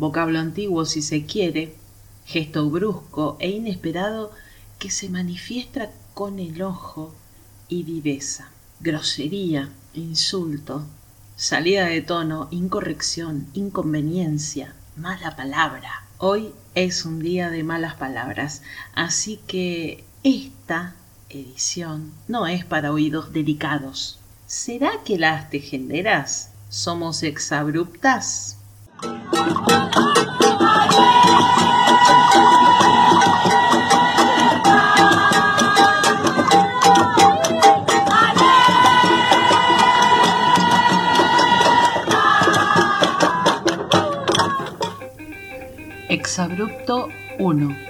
vocablo antiguo si se quiere, gesto brusco e inesperado que se manifiesta con el ojo y viveza, grosería, insulto, salida de tono, incorrección, inconveniencia, mala palabra. Hoy es un día de malas palabras, así que esta edición no es para oídos delicados. ¿Será que las tejenderas somos exabruptas? Exabrupto 1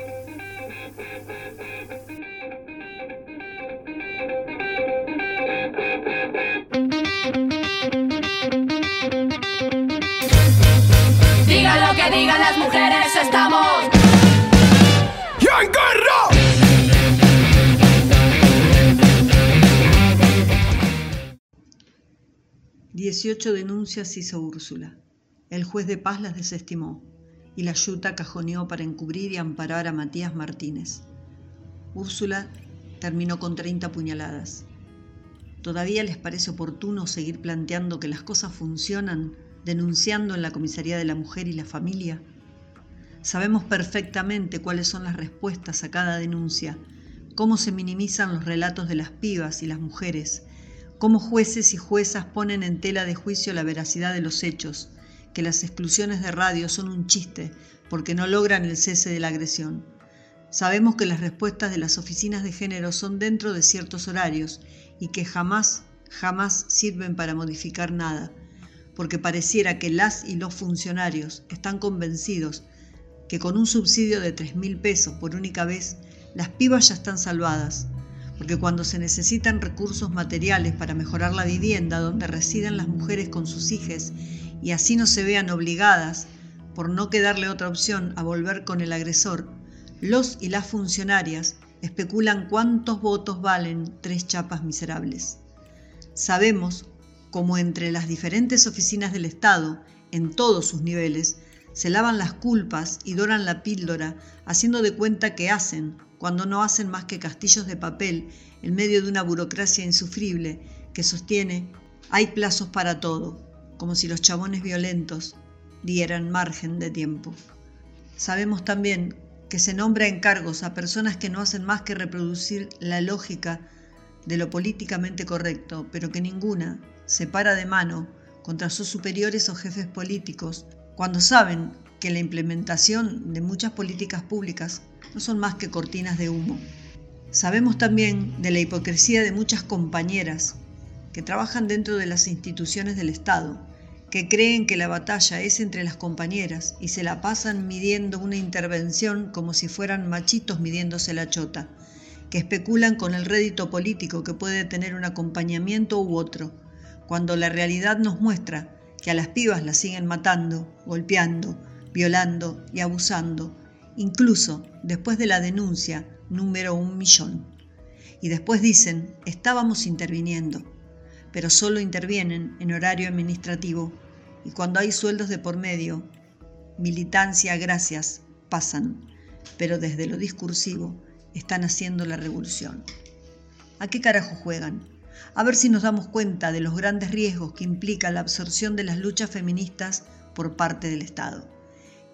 18 denuncias hizo Úrsula. El juez de paz las desestimó y la yuta cajoneó para encubrir y amparar a Matías Martínez. Úrsula terminó con 30 puñaladas. ¿Todavía les parece oportuno seguir planteando que las cosas funcionan, denunciando en la comisaría de la mujer y la familia? Sabemos perfectamente cuáles son las respuestas a cada denuncia, cómo se minimizan los relatos de las pibas y las mujeres, cómo jueces y juezas ponen en tela de juicio la veracidad de los hechos, que las exclusiones de radio son un chiste porque no logran el cese de la agresión. Sabemos que las respuestas de las oficinas de género son dentro de ciertos horarios y que jamás, jamás sirven para modificar nada, porque pareciera que las y los funcionarios están convencidos que con un subsidio de tres mil pesos por única vez, las pibas ya están salvadas, porque cuando se necesitan recursos materiales para mejorar la vivienda donde residen las mujeres con sus hijas y así no se vean obligadas, por no quedarle otra opción, a volver con el agresor, los y las funcionarias especulan cuántos votos valen tres chapas miserables. Sabemos cómo entre las diferentes oficinas del Estado, en todos sus niveles, se lavan las culpas y doran la píldora, haciendo de cuenta que hacen, cuando no hacen más que castillos de papel en medio de una burocracia insufrible que sostiene hay plazos para todo, como si los chabones violentos dieran margen de tiempo. Sabemos también que se nombra encargos a personas que no hacen más que reproducir la lógica de lo políticamente correcto, pero que ninguna se para de mano contra sus superiores o jefes políticos cuando saben que la implementación de muchas políticas públicas no son más que cortinas de humo. Sabemos también de la hipocresía de muchas compañeras que trabajan dentro de las instituciones del Estado que creen que la batalla es entre las compañeras y se la pasan midiendo una intervención como si fueran machitos midiéndose la chota, que especulan con el rédito político que puede tener un acompañamiento u otro, cuando la realidad nos muestra que a las pibas las siguen matando, golpeando, violando y abusando, incluso después de la denuncia número un millón. Y después dicen, estábamos interviniendo pero solo intervienen en horario administrativo y cuando hay sueldos de por medio, militancia, gracias, pasan, pero desde lo discursivo están haciendo la revolución. ¿A qué carajo juegan? A ver si nos damos cuenta de los grandes riesgos que implica la absorción de las luchas feministas por parte del Estado,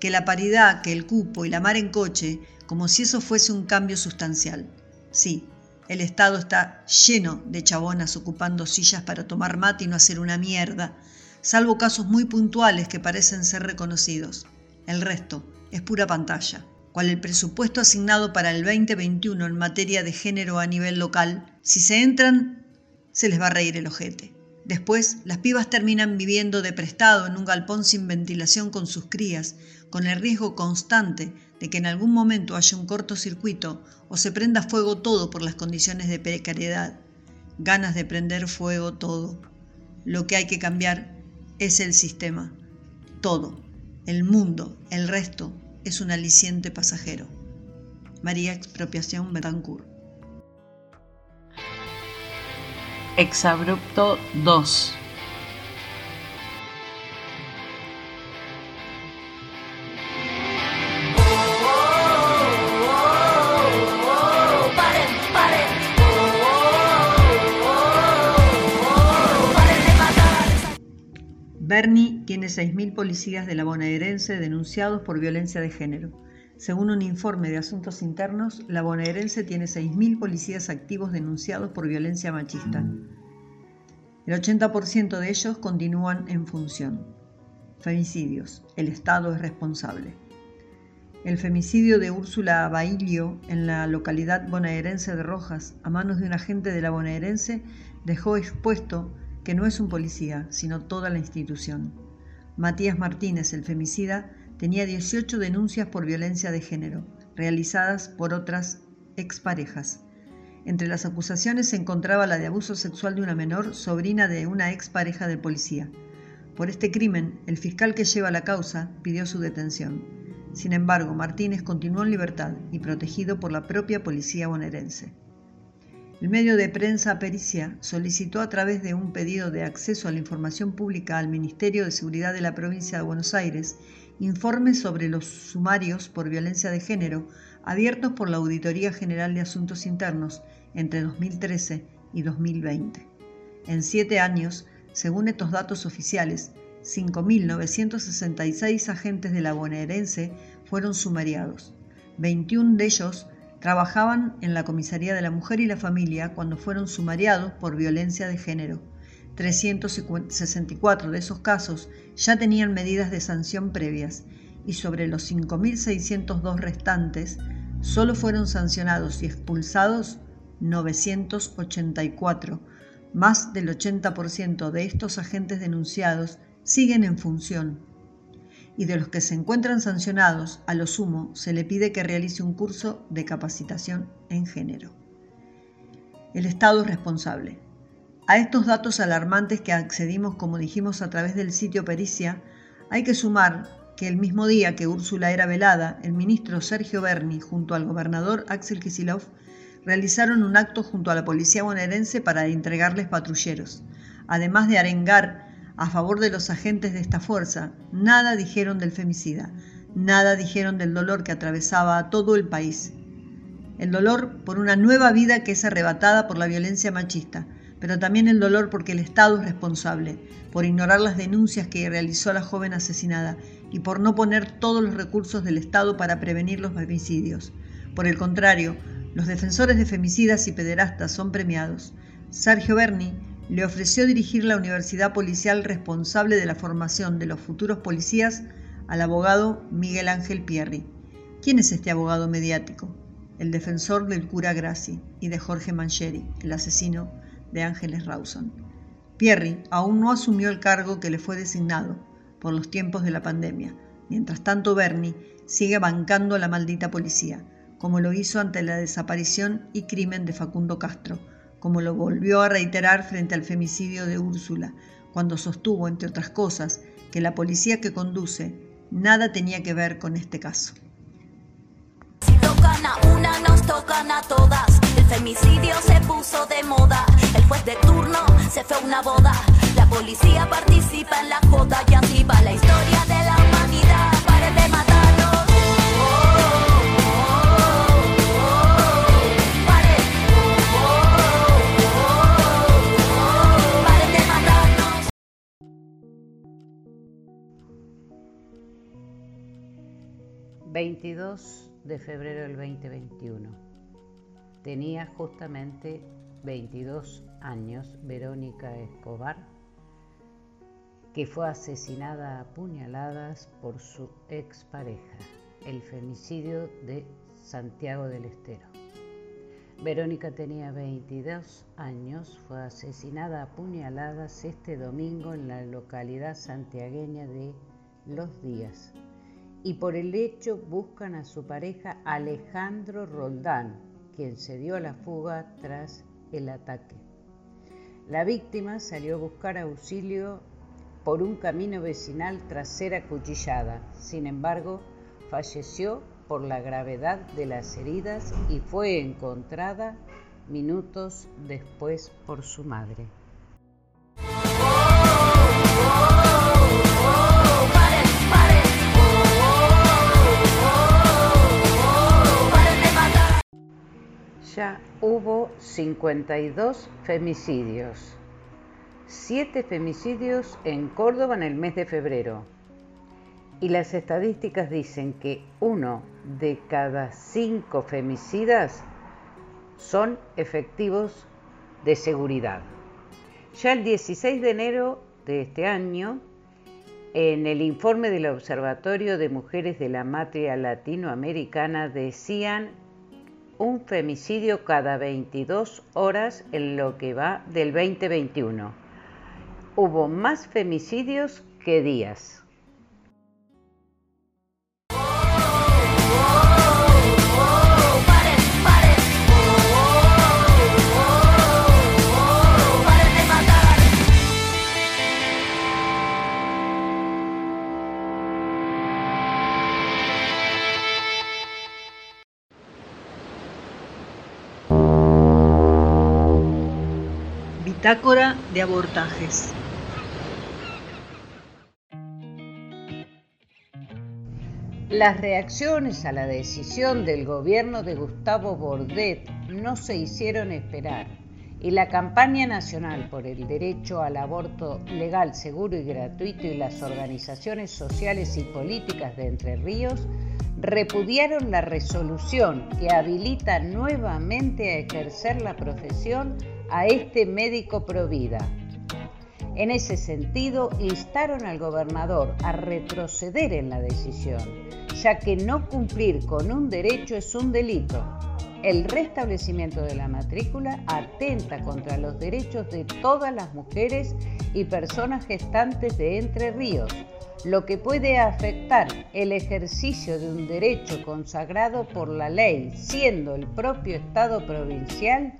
que la paridad, que el cupo y la mar en coche, como si eso fuese un cambio sustancial. Sí, el Estado está lleno de chabonas ocupando sillas para tomar mate y no hacer una mierda, salvo casos muy puntuales que parecen ser reconocidos. El resto es pura pantalla. Cual el presupuesto asignado para el 2021 en materia de género a nivel local, si se entran, se les va a reír el ojete. Después, las pibas terminan viviendo de prestado en un galpón sin ventilación con sus crías, con el riesgo constante de que en algún momento haya un cortocircuito o se prenda fuego todo por las condiciones de precariedad. Ganas de prender fuego todo. Lo que hay que cambiar es el sistema. Todo. El mundo, el resto, es un aliciente pasajero. María Expropiación Betancourt. Exabrupto 2. Bernie tiene 6.000 policías de la bonaerense denunciados por violencia de género. Según un informe de Asuntos Internos, la bonaerense tiene 6.000 policías activos denunciados por violencia machista. El 80% de ellos continúan en función. Femicidios. El Estado es responsable. El femicidio de Úrsula Bailio en la localidad bonaerense de Rojas, a manos de un agente de la bonaerense, dejó expuesto que no es un policía, sino toda la institución. Matías Martínez, el femicida, tenía 18 denuncias por violencia de género, realizadas por otras exparejas. Entre las acusaciones se encontraba la de abuso sexual de una menor, sobrina de una expareja de policía. Por este crimen, el fiscal que lleva la causa pidió su detención. Sin embargo, Martínez continuó en libertad y protegido por la propia policía bonaerense. El medio de prensa Pericia solicitó a través de un pedido de acceso a la información pública al Ministerio de Seguridad de la provincia de Buenos Aires informes sobre los sumarios por violencia de género abiertos por la Auditoría General de Asuntos Internos entre 2013 y 2020. En siete años, según estos datos oficiales, 5.966 agentes de la bonaerense fueron sumariados. 21 de ellos trabajaban en la Comisaría de la Mujer y la Familia cuando fueron sumariados por violencia de género 364 de esos casos ya tenían medidas de sanción previas y sobre los 5.602 restantes solo fueron sancionados y expulsados 984. Más del 80% de estos agentes denunciados siguen en función. Y de los que se encuentran sancionados, a lo sumo se le pide que realice un curso de capacitación en género. El Estado es responsable. A estos datos alarmantes que accedimos, como dijimos, a través del sitio Pericia, hay que sumar que el mismo día que Úrsula era velada, el ministro Sergio Berni junto al gobernador Axel Kisilov realizaron un acto junto a la policía bonaerense para entregarles patrulleros. Además de arengar a favor de los agentes de esta fuerza, nada dijeron del femicida, nada dijeron del dolor que atravesaba a todo el país. El dolor por una nueva vida que es arrebatada por la violencia machista, pero también el dolor porque el Estado es responsable, por ignorar las denuncias que realizó la joven asesinada y por no poner todos los recursos del Estado para prevenir los femicidios. Por el contrario, los defensores de femicidas y pederastas son premiados. Sergio Berni le ofreció dirigir la universidad policial responsable de la formación de los futuros policías al abogado Miguel Ángel Pierri. ¿Quién es este abogado mediático? El defensor del cura Grassi y de Jorge Mancheri, el asesino de Ángeles Rawson. Pierri aún no asumió el cargo que le fue designado por los tiempos de la pandemia. Mientras tanto, Bernie sigue bancando la maldita policía, como lo hizo ante la desaparición y crimen de Facundo Castro, como lo volvió a reiterar frente al femicidio de Úrsula, cuando sostuvo, entre otras cosas, que la policía que conduce nada tenía que ver con este caso. Si tocan a una, nos tocan a todas. El femicidio se puso de moda juez de turno se fue a una boda. La policía participa en la joda y así va la historia de la humanidad. Paren de matarnos. Paren de matarnos.。22 de febrero del 2021. Tenía justamente 22 años Verónica Escobar, que fue asesinada a puñaladas por su expareja, el femicidio de Santiago del Estero. Verónica tenía 22 años, fue asesinada a puñaladas este domingo en la localidad santiagueña de Los Días. Y por el hecho buscan a su pareja Alejandro Roldán, quien se dio a la fuga tras el ataque. La víctima salió a buscar auxilio por un camino vecinal tras ser acuchillada. Sin embargo, falleció por la gravedad de las heridas y fue encontrada minutos después por su madre. Hubo 52 femicidios, 7 femicidios en Córdoba en el mes de febrero, y las estadísticas dicen que uno de cada cinco femicidas son efectivos de seguridad. Ya el 16 de enero de este año, en el informe del Observatorio de Mujeres de la Matria Latinoamericana decían un femicidio cada 22 horas en lo que va del 2021. Hubo más femicidios que días. Bitácora de abortajes. Las reacciones a la decisión del gobierno de Gustavo Bordet no se hicieron esperar y la campaña nacional por el derecho al aborto legal, seguro y gratuito y las organizaciones sociales y políticas de Entre Ríos repudiaron la resolución que habilita nuevamente a ejercer la profesión a este médico provida. En ese sentido, instaron al gobernador a retroceder en la decisión, ya que no cumplir con un derecho es un delito. El restablecimiento de la matrícula atenta contra los derechos de todas las mujeres y personas gestantes de Entre Ríos, lo que puede afectar el ejercicio de un derecho consagrado por la ley, siendo el propio Estado provincial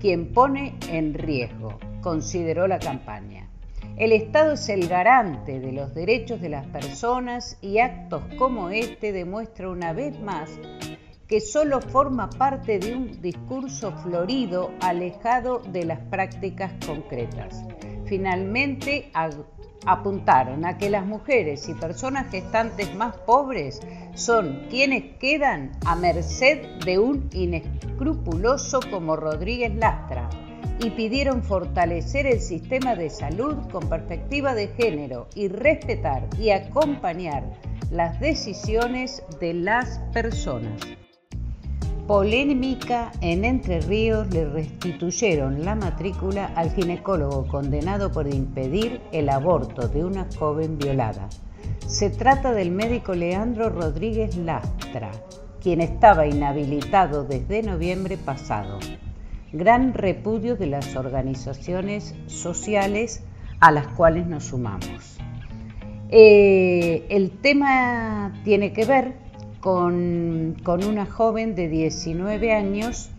quien pone en riesgo, consideró la campaña. El Estado es el garante de los derechos de las personas y actos como este demuestra una vez más que solo forma parte de un discurso florido alejado de las prácticas concretas. Finalmente, apuntaron a que las mujeres y personas gestantes más pobres son quienes quedan a merced de un inescrupuloso como Rodríguez Lastra y pidieron fortalecer el sistema de salud con perspectiva de género y respetar y acompañar las decisiones de las personas. Polémica en Entre Ríos le restituyeron la matrícula al ginecólogo condenado por impedir el aborto de una joven violada. Se trata del médico Leandro Rodríguez Lastra, quien estaba inhabilitado desde noviembre pasado. Gran repudio de las organizaciones sociales a las cuales nos sumamos. Eh, el tema tiene que ver con, una joven de 19 años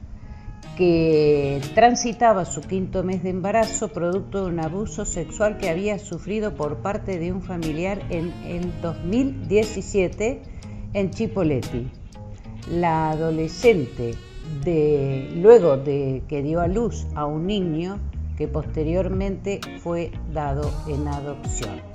que transitaba su quinto mes de embarazo producto de un abuso sexual que había sufrido por parte de un familiar en el 2017 en Chipoleti. La adolescente, luego de que dio a luz a un niño que posteriormente fue dado en adopción.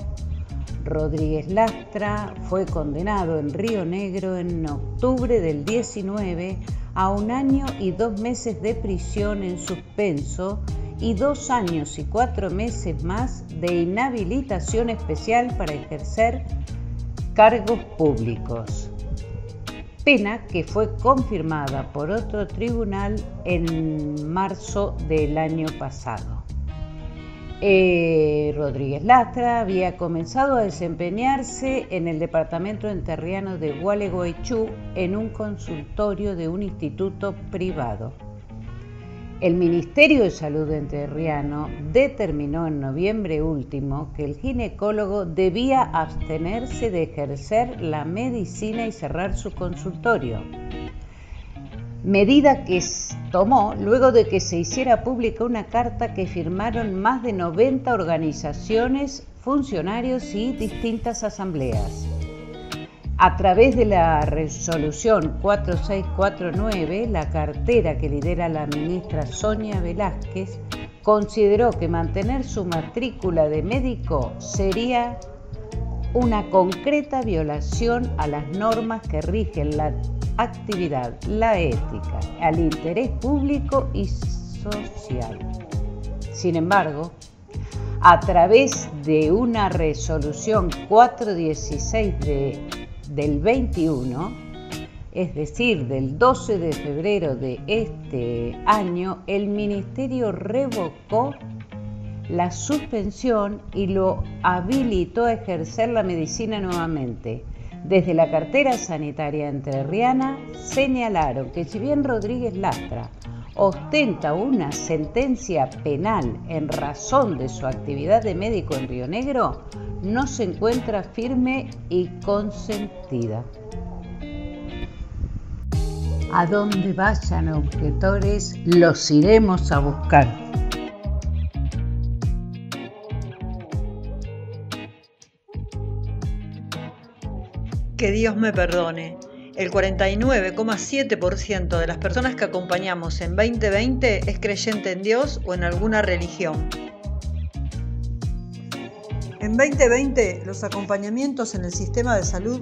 Rodríguez Lastra fue condenado en Río Negro en octubre del 19 a un año y dos meses de prisión en suspenso y dos años y cuatro meses más de inhabilitación especial para ejercer cargos públicos. pena que fue confirmada por otro tribunal en marzo del año pasado. Eh, Rodríguez Lastra había comenzado a desempeñarse en el departamento enterriano de Gualeguaychú en un consultorio de un instituto privado. El Ministerio de Salud Enterriano determinó en noviembre último que el ginecólogo debía abstenerse de ejercer la medicina y cerrar su consultorio. Medida que tomó luego de que se hiciera pública una carta que firmaron más de 90 organizaciones, funcionarios y distintas asambleas. A través de la resolución 4649, la cartera que lidera la ministra Sonia Velázquez consideró que mantener su matrícula de médico sería una concreta violación a las normas que rigen la actividad, la ética, al interés público y social. Sin embargo, a través de una resolución 416 de del 21, es decir, del 12 de febrero de este año, el Ministerio revocó la suspensión y lo habilitó a ejercer la medicina nuevamente. Desde la cartera sanitaria entrerriana señalaron que si bien Rodríguez Lastra ostenta una sentencia penal en razón de su actividad de médico en Río Negro, no se encuentra firme y consentida. A donde vayan objetores, los iremos a buscar. Que Dios me perdone. El 49,7% de las personas que acompañamos en 2020 es creyente en Dios o en alguna religión. En 2020, los acompañamientos en el sistema de salud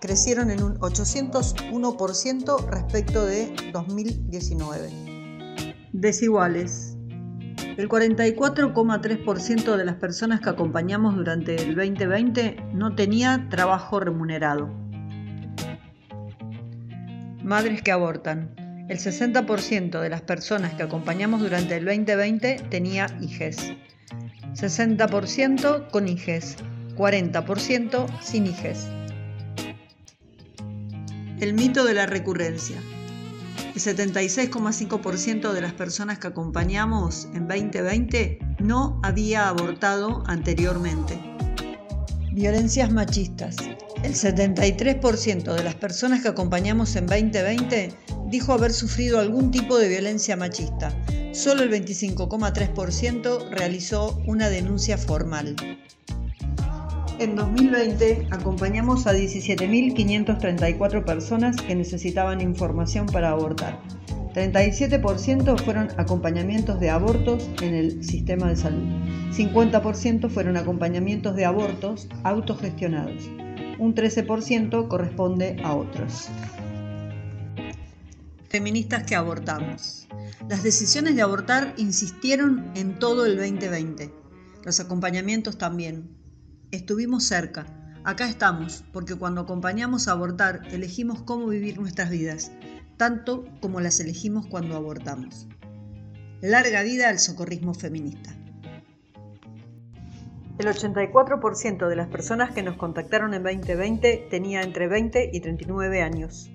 crecieron en un 801% respecto de 2019. Desiguales. El 44,3% de las personas que acompañamos durante el 2020 no tenía trabajo remunerado. Madres que abortan. El 60% de las personas que acompañamos durante el 2020 tenía hijes. 60% con hijes, 40% sin hijes. El mito de la recurrencia. El 76,5% de las personas que acompañamos en 2020 no había abortado anteriormente. Violencias machistas. El 73% de las personas que acompañamos en 2020 dijo haber sufrido algún tipo de violencia machista. Solo el 25,3% realizó una denuncia formal. En 2020 acompañamos a 17.534 personas que necesitaban información para abortar. 37% fueron acompañamientos de abortos en el sistema de salud. 50% fueron acompañamientos de abortos autogestionados. Un 13% corresponde a otros feministas que abortamos. Las decisiones de abortar insistieron en todo el 2020. Los acompañamientos también. Estuvimos cerca. Acá estamos, porque cuando acompañamos a abortar elegimos cómo vivir nuestras vidas, tanto como las elegimos cuando abortamos. Larga vida al socorrismo feminista. El 84% de las personas que nos contactaron en 2020 tenía entre 20 y 39 años.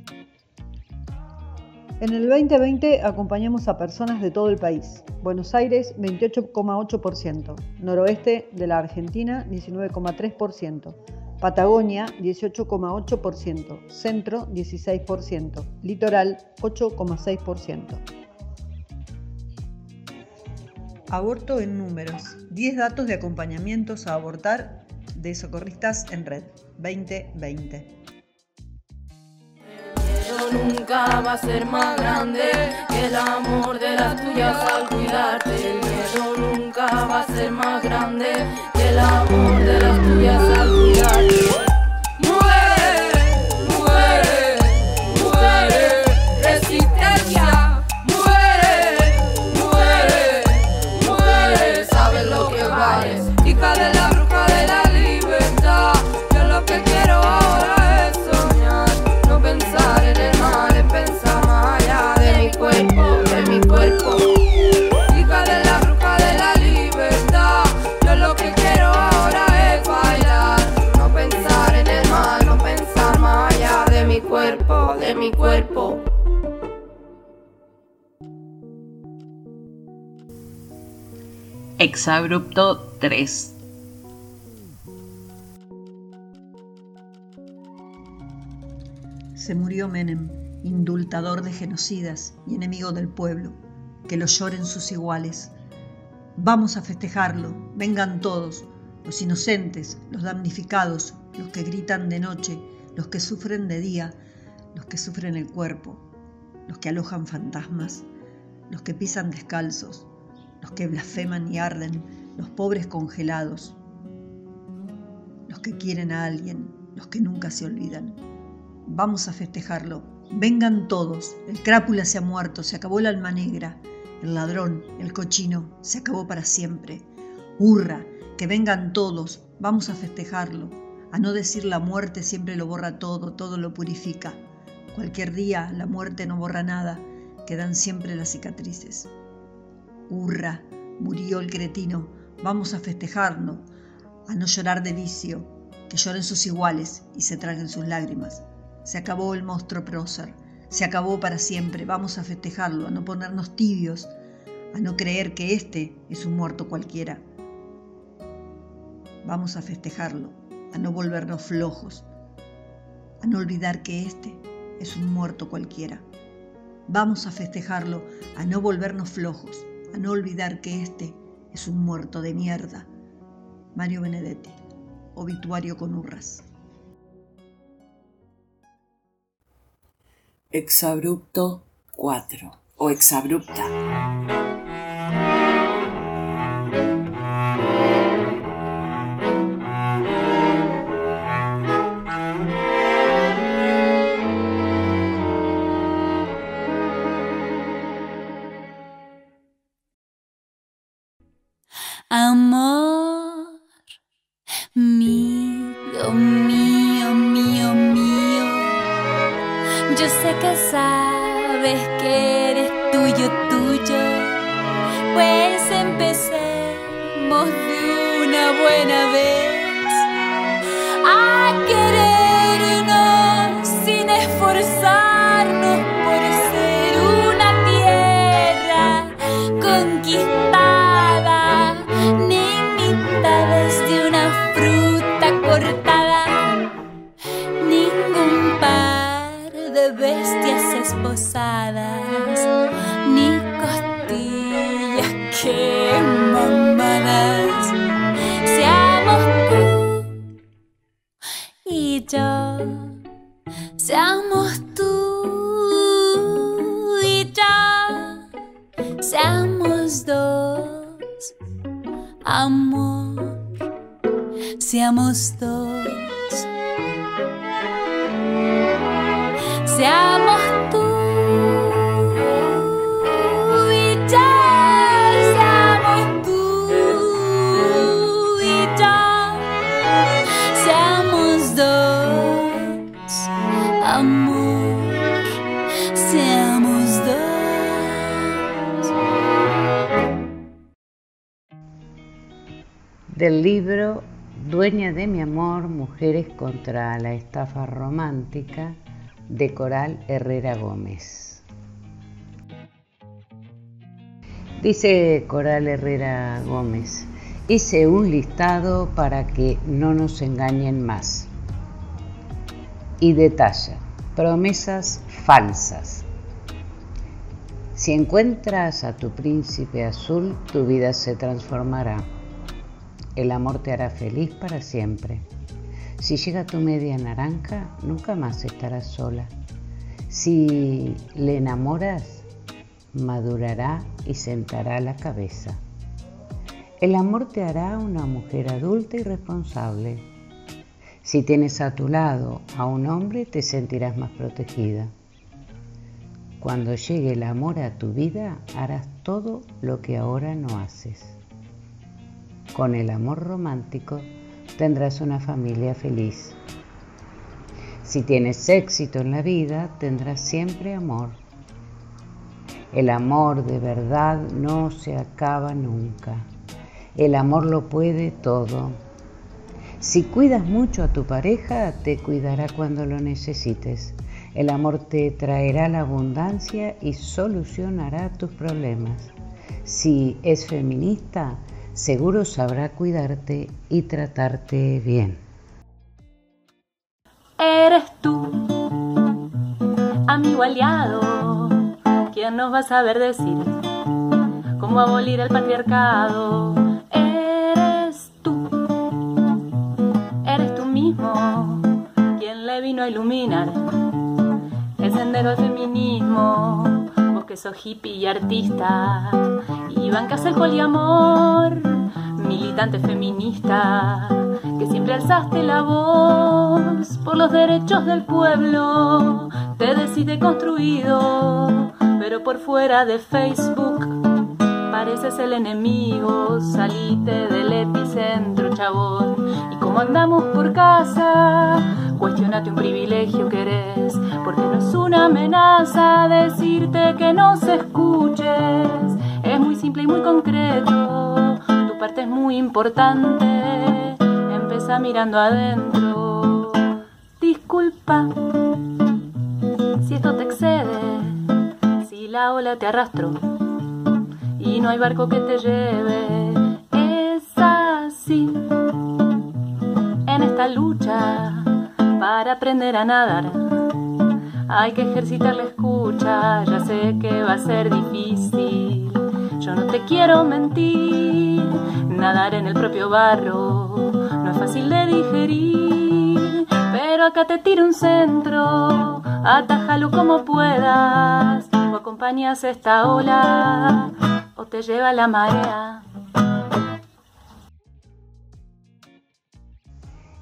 En el 2020 acompañamos a personas de todo el país. Buenos Aires 28,8%, noroeste de la Argentina 19,3%, Patagonia 18,8%, centro 16%, litoral 8,6%. Aborto en números. 10 datos de acompañamientos a abortar de socorristas en red 2020 nunca va a ser más grande que el amor de las tuyas al cuidarte. El miedo nunca va a ser más grande que el amor de las tuyas al cuidarte. Exabrupto 3. Se murió Menem, indultador de genocidas y enemigo del pueblo, que lo lloren sus iguales. Vamos a festejarlo, vengan todos, los inocentes, los damnificados, los que gritan de noche, los que sufren de día, los que sufren el cuerpo, los que alojan fantasmas, los que pisan descalzos, los que blasfeman y arden, los pobres congelados, los que quieren a alguien, los que nunca se olvidan. Vamos a festejarlo. Vengan todos. El crápula se ha muerto, se acabó el alma negra, el ladrón, el cochino, se acabó para siempre. Hurra, que vengan todos. Vamos a festejarlo. A no decir la muerte siempre lo borra todo, todo lo purifica. Cualquier día la muerte no borra nada, quedan siempre las cicatrices. Hurra, murió el cretino, vamos a festejarlo, a no llorar de vicio, que lloren sus iguales y se traguen sus lágrimas. Se acabó el monstruo prócer, se acabó para siempre, vamos a festejarlo, a no ponernos tibios, a no creer que este es un muerto cualquiera. Vamos a festejarlo, a no volvernos flojos, a no olvidar que este es un muerto cualquiera. Vamos a festejarlo, a no volvernos flojos, a no olvidar que este es un muerto de mierda. Mario Benedetti, obituario con hurras. Exabrupto 4 o exabrupta. Seamos dos, amor, seamos dos, seamos Del libro Dueña de mi amor, Mujeres contra la estafa romántica, de Coral Herrera Gómez. Dice Coral Herrera Gómez, hice un listado para que no nos engañen más. Y detalla, promesas falsas. Si encuentras a tu príncipe azul, tu vida se transformará. El amor te hará feliz para siempre. Si llega tu media naranja, nunca más estarás sola. Si le enamoras, madurará y sentará la cabeza. El amor te hará una mujer adulta y responsable. Si tienes a tu lado a un hombre, te sentirás más protegida. Cuando llegue el amor a tu vida, harás todo lo que ahora no haces. Con el amor romántico tendrás una familia feliz. Si tienes éxito en la vida, tendrás siempre amor. El amor de verdad no se acaba nunca. El amor lo puede todo. Si cuidas mucho a tu pareja, te cuidará cuando lo necesites. El amor te traerá la abundancia y solucionará tus problemas. Si es feminista, seguro sabrá cuidarte y tratarte bien. Eres tú, amigo aliado, quien nos va a saber decir cómo abolir el patriarcado. Eres tú, eres tú mismo, quien le vino a iluminar el sendero feminismo. Vos que sos hippie y artista, y bancas el poliamor, militante feminista, que siempre alzaste la voz por los derechos del pueblo. Te decís deconstruido, pero por fuera de Facebook pareces el enemigo. Salite del epicentro, chabón. Y como andamos por casa, cuestionate un privilegio que eres, porque no es una amenaza decirte que no se escuches. Es muy simple y muy concreto, tu parte es muy importante. Empieza mirando adentro. Disculpa si esto te excede, si la ola te arrastró y no hay barco que te lleve. Es así en esta lucha para aprender a nadar. Hay que ejercitar la escucha, ya sé que va a ser difícil. Yo no te quiero mentir, nadar en el propio barro no es fácil de digerir. Pero acá te tiro un centro, atájalo como puedas, o acompañas esta ola, o te lleva la marea.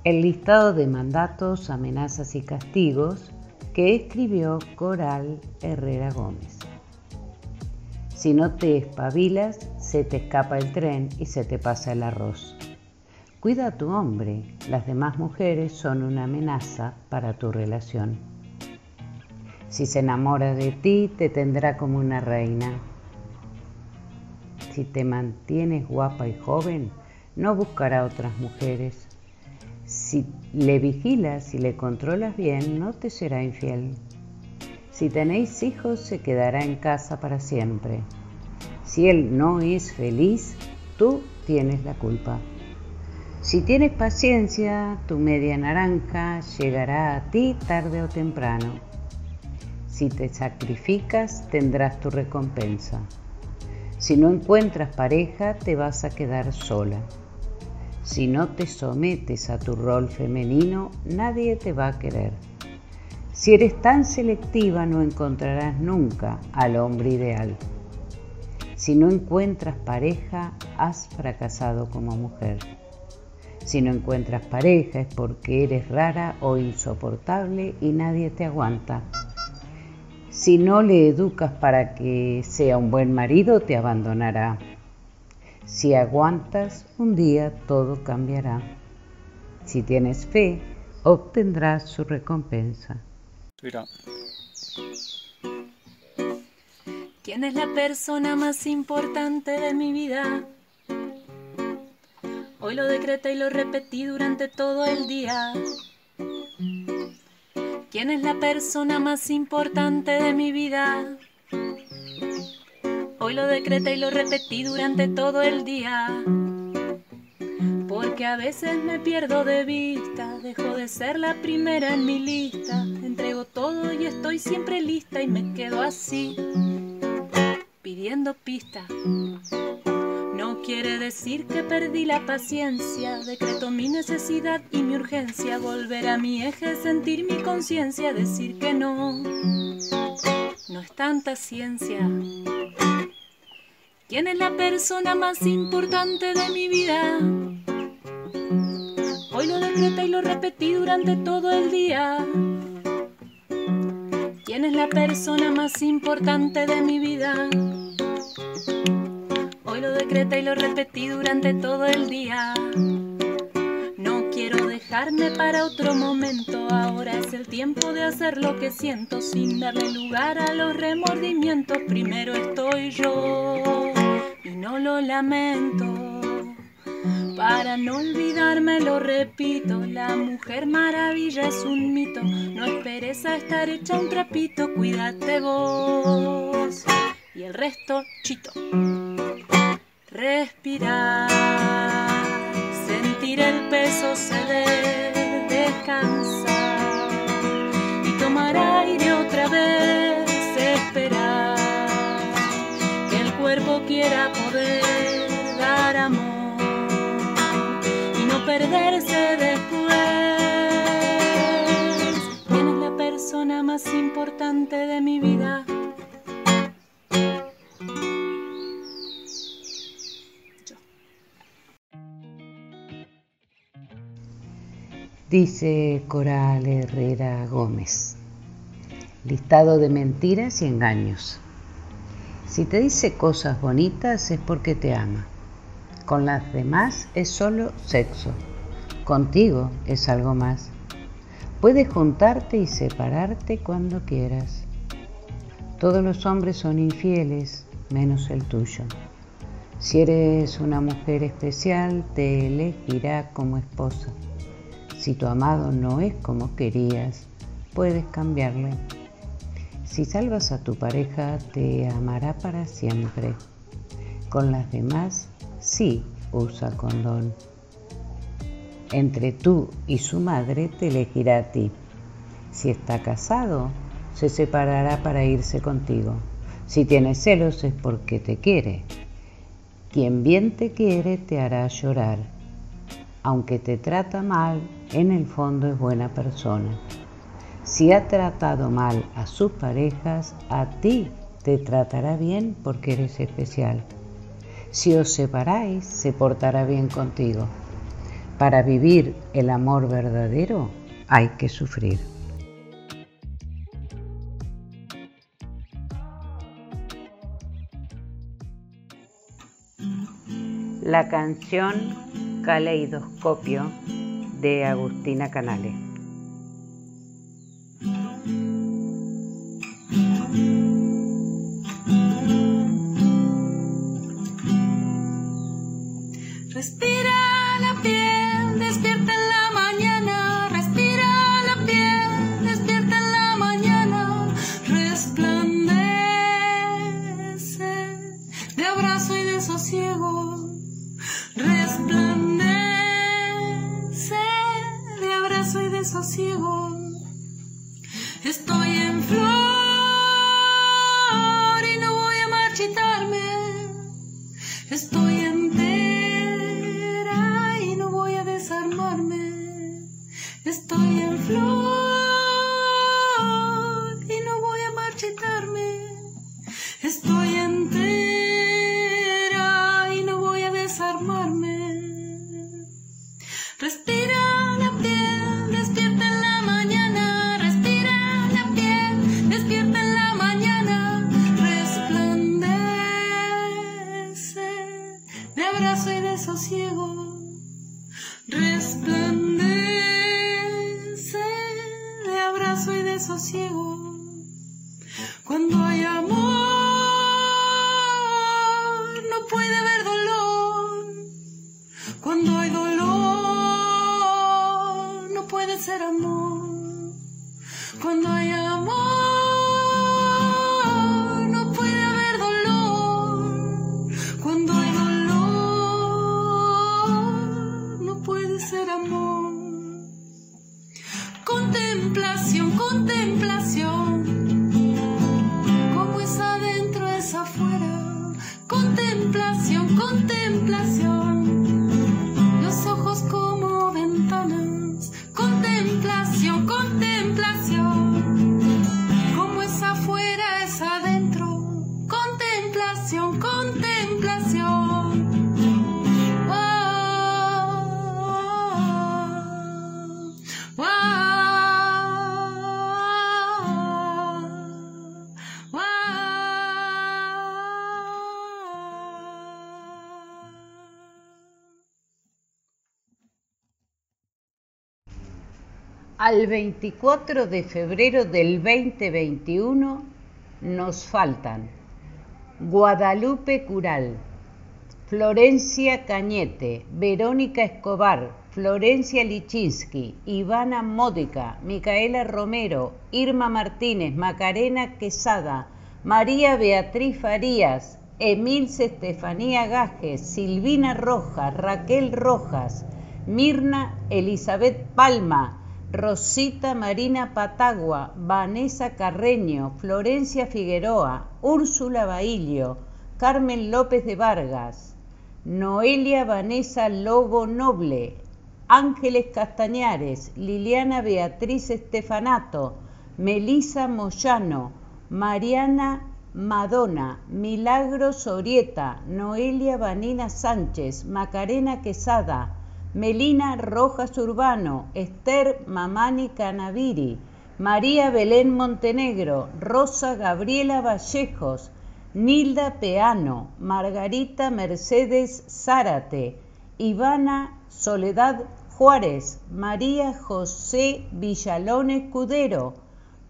El listado de mandatos, amenazas y castigos que escribió Coral Herrera Gómez. Si no te espabilas, se te escapa el tren y se te pasa el arroz. Cuida a tu hombre, las demás mujeres son una amenaza para tu relación. Si se enamora de ti, te tendrá como una reina. Si te mantienes guapa y joven, no buscará otras mujeres. Si le vigilas y le controlas bien, no te será infiel. Si tenéis hijos, se quedará en casa para siempre. Si él no es feliz, tú tienes la culpa. Si tienes paciencia, tu media naranja llegará a ti tarde o temprano. Si te sacrificas, tendrás tu recompensa. Si no encuentras pareja, te vas a quedar sola. Si no te sometes a tu rol femenino, nadie te va a querer. Si eres tan selectiva, no encontrarás nunca al hombre ideal. Si no encuentras pareja, has fracasado como mujer. Si no encuentras pareja es porque eres rara o insoportable y nadie te aguanta. Si no le educas para que sea un buen marido, te abandonará. Si aguantas, un día todo cambiará. Si tienes fe, obtendrás su recompensa. ¿Quién es la persona más importante de mi vida? Hoy lo decreté y lo repetí durante todo el día. ¿Quién es la persona más importante de mi vida? Hoy lo decreté y lo repetí durante todo el día. Porque a veces me pierdo de vista, dejo de ser la primera en mi lista. Entrego todo y estoy siempre lista y me quedo así, pidiendo pista. No quiere decir que perdí la paciencia, decreto mi necesidad y mi urgencia, volver a mi eje, sentir mi conciencia, decir que no, no es tanta ciencia. ¿Quién es la persona más importante de mi vida? Decreté y lo repetí durante todo el día. ¿Quién es la persona más importante de mi vida? Hoy lo decreté y lo repetí durante todo el día. No quiero dejarme para otro momento, ahora es el tiempo de hacer lo que siento sin darle lugar a los remordimientos. Primero estoy yo y no lo lamento. Para no olvidarme lo repito, la mujer maravilla es un mito, no esperes a estar hecha un trapito, cuídate vos. Y el resto chito. respirar, sentir el peso ceder, Dice Coral Herrera Gómez. Listado de mentiras y engaños. Si te dice cosas bonitas es porque te ama. Con las demás es solo sexo. Contigo es algo más. Puedes juntarte y separarte cuando quieras. Todos los hombres son infieles, menos el tuyo. Si eres una mujer especial, te elegirá como esposa. Si tu amado no es como querías, puedes cambiarle. Si salvas a tu pareja, te amará para siempre. Con las demás, sí usa condón. Entre tú y su madre te elegirá a ti. Si está casado, se separará para irse contigo. Si tiene celos es porque te quiere. Quien bien te quiere te hará llorar aunque te trata mal, en el fondo es buena persona. Si ha tratado mal a sus parejas, a ti te tratará bien porque eres especial. Si os separáis, se portará bien contigo. Para vivir el amor verdadero hay que sufrir. La canción Caleidoscopio de Agustina Canales. Cuando hay dolor, no puede ser amor. Cuando hay amor. Al 24 de febrero del 2021 nos faltan Guadalupe Cural, Florencia Cañete, Verónica Escobar, Florencia Lichinsky, Ivana Módica, Micaela Romero, Irma Martínez, Macarena Quesada, María Beatriz Farías, Emilce Estefanía Gajes, Silvina Rojas, Raquel Rojas, Mirna Elizabeth Palma, Rosita Marina Patagua, Vanessa Carreño, Florencia Figueroa, Úrsula Bailio, Carmen López de Vargas, Noelia Vanessa Lobo Noble, Ángeles Castañares, Liliana Beatriz Estefanato, Melisa Moyano, Mariana Madonna, Milagro Sorieta, Noelia Vanina Sánchez, Macarena Quesada, Melina Rojas Urbano, Esther Mamani Canaviri, María Belén Montenegro, Rosa Gabriela Vallejos, Nilda Peano, Margarita Mercedes Zárate, Ivana Soledad Juárez, María José Villalón Escudero,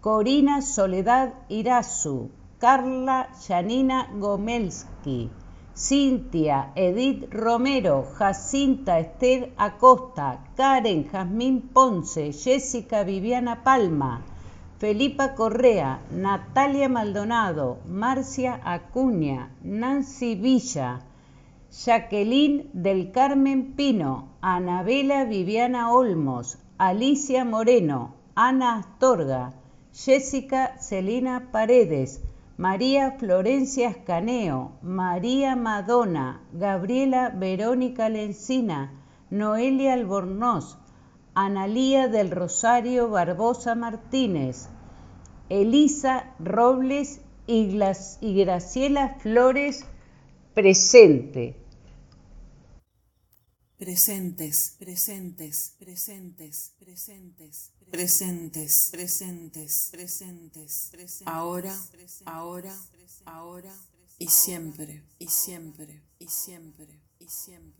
Corina Soledad Irazu, Carla Janina Gomelski, Cintia Edith Romero, Jacinta Esther Acosta, Karen Jazmín Ponce, Jessica Viviana Palma, Felipa Correa, Natalia Maldonado, Marcia Acuña, Nancy Villa, Jacqueline del Carmen Pino, Anabela Viviana Olmos, Alicia Moreno, Ana Astorga, Jessica Celina Paredes, María Florencia Escaneo, María Madonna, Gabriela Verónica Lencina, Noelia Albornoz, Analía del Rosario Barbosa Martínez, Elisa Robles y, Graciela Flores presente. Presentes, presentes, presentes, presentes, presentes, presentes, presentes, ahora, ahora, ahora y siempre, y siempre, y siempre, y siempre.